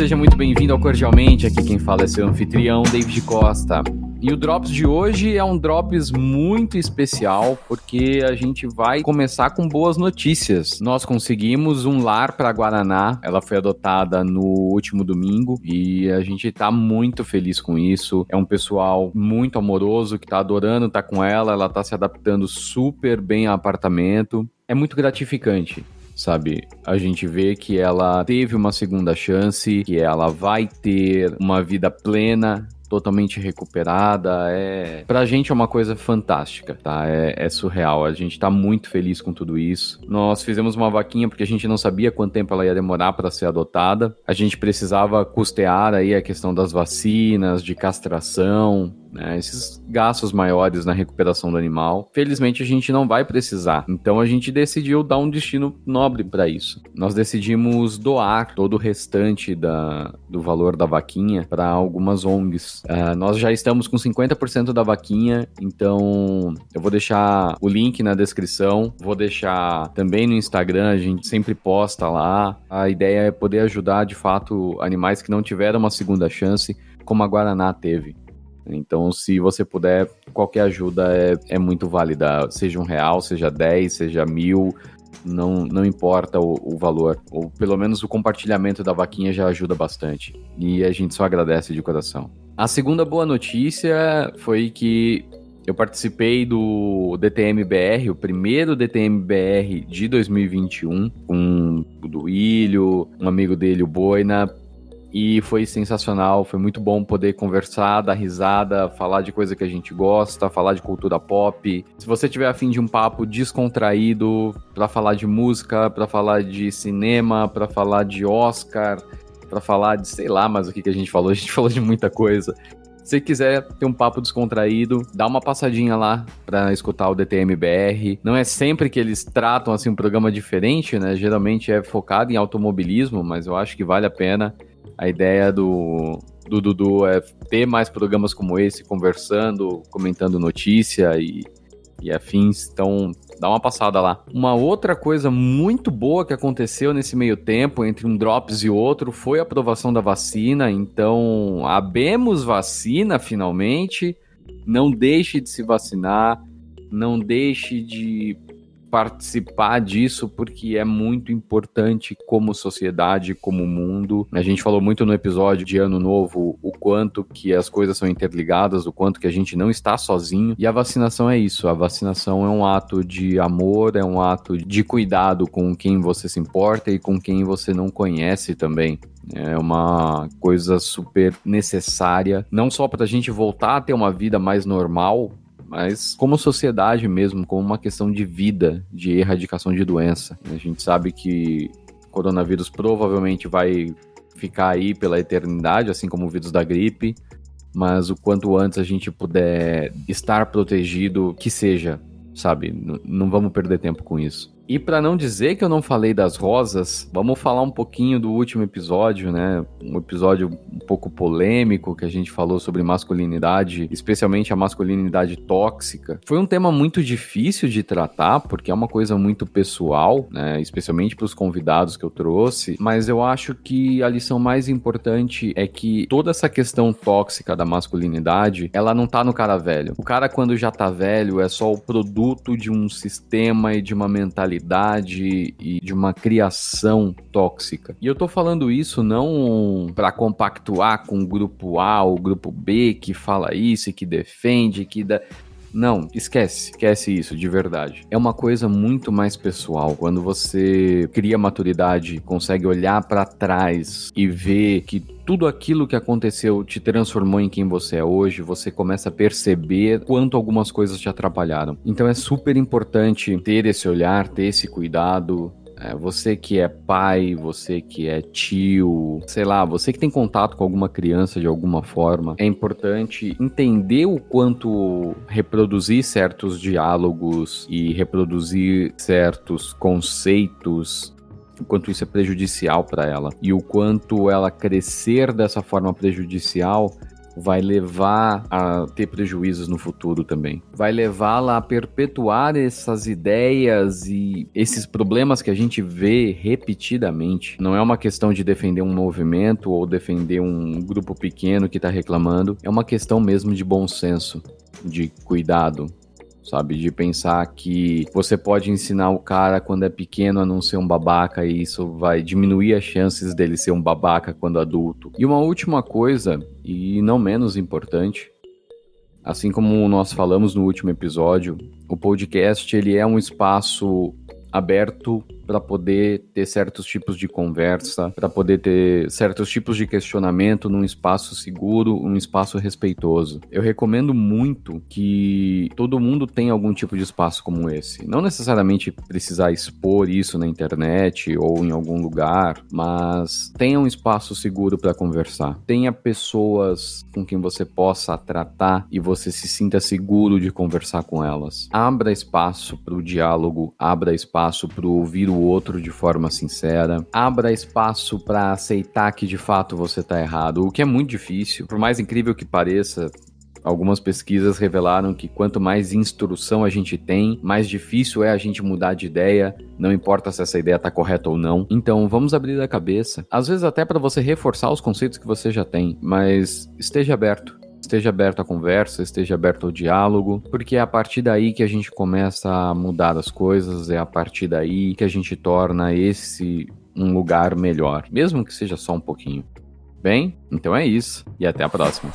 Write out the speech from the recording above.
seja muito bem-vindo ao Cordialmente. Aqui quem fala é seu anfitrião, David Costa. E o Drops de hoje é um Drops muito especial porque a gente vai começar com boas notícias. Nós conseguimos um lar para Guaraná, ela foi adotada no último domingo e a gente tá muito feliz com isso. É um pessoal muito amoroso que tá adorando estar tá com ela, ela tá se adaptando super bem ao apartamento. É muito gratificante sabe? A gente vê que ela teve uma segunda chance, que ela vai ter uma vida plena totalmente recuperada. É, pra gente é uma coisa fantástica, tá? É, é, surreal. A gente tá muito feliz com tudo isso. Nós fizemos uma vaquinha porque a gente não sabia quanto tempo ela ia demorar para ser adotada. A gente precisava custear aí a questão das vacinas, de castração, né, esses gastos maiores na recuperação do animal. Felizmente a gente não vai precisar, então a gente decidiu dar um destino nobre para isso. Nós decidimos doar todo o restante da, do valor da vaquinha para algumas ONGs. Uh, nós já estamos com 50% da vaquinha, então eu vou deixar o link na descrição, vou deixar também no Instagram, a gente sempre posta lá. A ideia é poder ajudar de fato animais que não tiveram uma segunda chance, como a Guaraná teve. Então, se você puder, qualquer ajuda é, é muito válida, seja um real, seja dez, seja mil, não, não importa o, o, valor, ou pelo menos o compartilhamento da vaquinha já ajuda bastante. E a gente só agradece de coração. A segunda boa notícia foi que eu participei do DTM-BR, o primeiro DTM-BR de 2021, com o Duílio, um amigo dele, o Boina, e foi sensacional, foi muito bom poder conversar, dar risada, falar de coisa que a gente gosta, falar de cultura pop. Se você tiver afim de um papo descontraído para falar de música, para falar de cinema, para falar de Oscar, para falar de sei lá, mas o que, que a gente falou, a gente falou de muita coisa. Se quiser ter um papo descontraído, dá uma passadinha lá para escutar o DTMBR. Não é sempre que eles tratam assim um programa diferente, né? Geralmente é focado em automobilismo, mas eu acho que vale a pena. A ideia do, do Dudu é ter mais programas como esse, conversando, comentando notícia e, e afins. Então, dá uma passada lá. Uma outra coisa muito boa que aconteceu nesse meio tempo, entre um Drops e outro, foi a aprovação da vacina. Então, abemos vacina finalmente. Não deixe de se vacinar. Não deixe de participar disso porque é muito importante como sociedade, como mundo. A gente falou muito no episódio de Ano Novo o quanto que as coisas são interligadas, o quanto que a gente não está sozinho. E a vacinação é isso. A vacinação é um ato de amor, é um ato de cuidado com quem você se importa e com quem você não conhece também. É uma coisa super necessária, não só para a gente voltar a ter uma vida mais normal, mas como sociedade mesmo, como uma questão de vida, de erradicação de doença. A gente sabe que o coronavírus provavelmente vai ficar aí pela eternidade, assim como o vírus da gripe, mas o quanto antes a gente puder estar protegido, que seja, sabe? N não vamos perder tempo com isso. E para não dizer que eu não falei das rosas, vamos falar um pouquinho do último episódio, né? Um episódio um pouco polêmico que a gente falou sobre masculinidade, especialmente a masculinidade tóxica. Foi um tema muito difícil de tratar, porque é uma coisa muito pessoal, né? Especialmente para os convidados que eu trouxe, mas eu acho que a lição mais importante é que toda essa questão tóxica da masculinidade, ela não tá no cara velho. O cara quando já tá velho é só o produto de um sistema e de uma mentalidade mentalidade e de uma criação tóxica. E eu tô falando isso não para compactuar com o grupo A ou o grupo B que fala isso e que defende, que dá. Não, esquece, esquece isso, de verdade. É uma coisa muito mais pessoal. Quando você cria maturidade, consegue olhar para trás e ver que tudo aquilo que aconteceu te transformou em quem você é hoje, você começa a perceber quanto algumas coisas te atrapalharam. Então é super importante ter esse olhar, ter esse cuidado, É, você que é pai, você que é tio, sei lá, você que tem contato com alguma criança de alguma forma, é importante entender o quanto reproduzir certos diálogos e reproduzir certos conceitos o quanto isso é prejudicial para ela e o quanto ela crescer dessa forma prejudicial vai levar a ter prejuízos no futuro também. Vai levá-la a perpetuar essas ideias e esses problemas que a gente vê repetidamente. Não é uma questão de defender um movimento ou defender um grupo pequeno que está reclamando, é uma questão mesmo de bom senso, de cuidado, sabe? De pensar que você pode ensinar o cara quando é pequeno a não ser um babaca e isso vai diminuir as chances dele ser um babaca quando adulto. E uma última coisa, e não menos importante, assim como nós falamos no último episódio, o podcast ele é um espaço aberto para poder ter certos tipos de conversa, para poder ter certos tipos de questionamento num espaço seguro, um espaço respeitoso. Eu recomendo muito que todo mundo tenha algum tipo de espaço como esse. Não necessariamente precisar expor isso na internet ou em algum lugar, mas tenha um espaço seguro para conversar. Tenha pessoas com quem você possa tratar e você se sinta seguro de conversar com elas. Abra espaço para o diálogo, abra espaço para ouvir o outro de forma sincera, abra espaço para aceitar que de fato você está errado, o que é muito difícil. Por mais incrível que pareça, Algumas pesquisas revelaram que quanto mais instrução a gente tem, mais difícil é a gente mudar de ideia, não importa se essa ideia está correta ou não. Então, vamos abrir a cabeça, às vezes até para você reforçar os conceitos que você já tem, mas esteja aberto esteja aberto à conversa, esteja aberto ao diálogo, porque é a partir daí que a gente começa a mudar as coisas, é a partir daí que a gente torna esse um lugar melhor, mesmo que seja só um pouquinho. Bem, então é isso e até a próxima.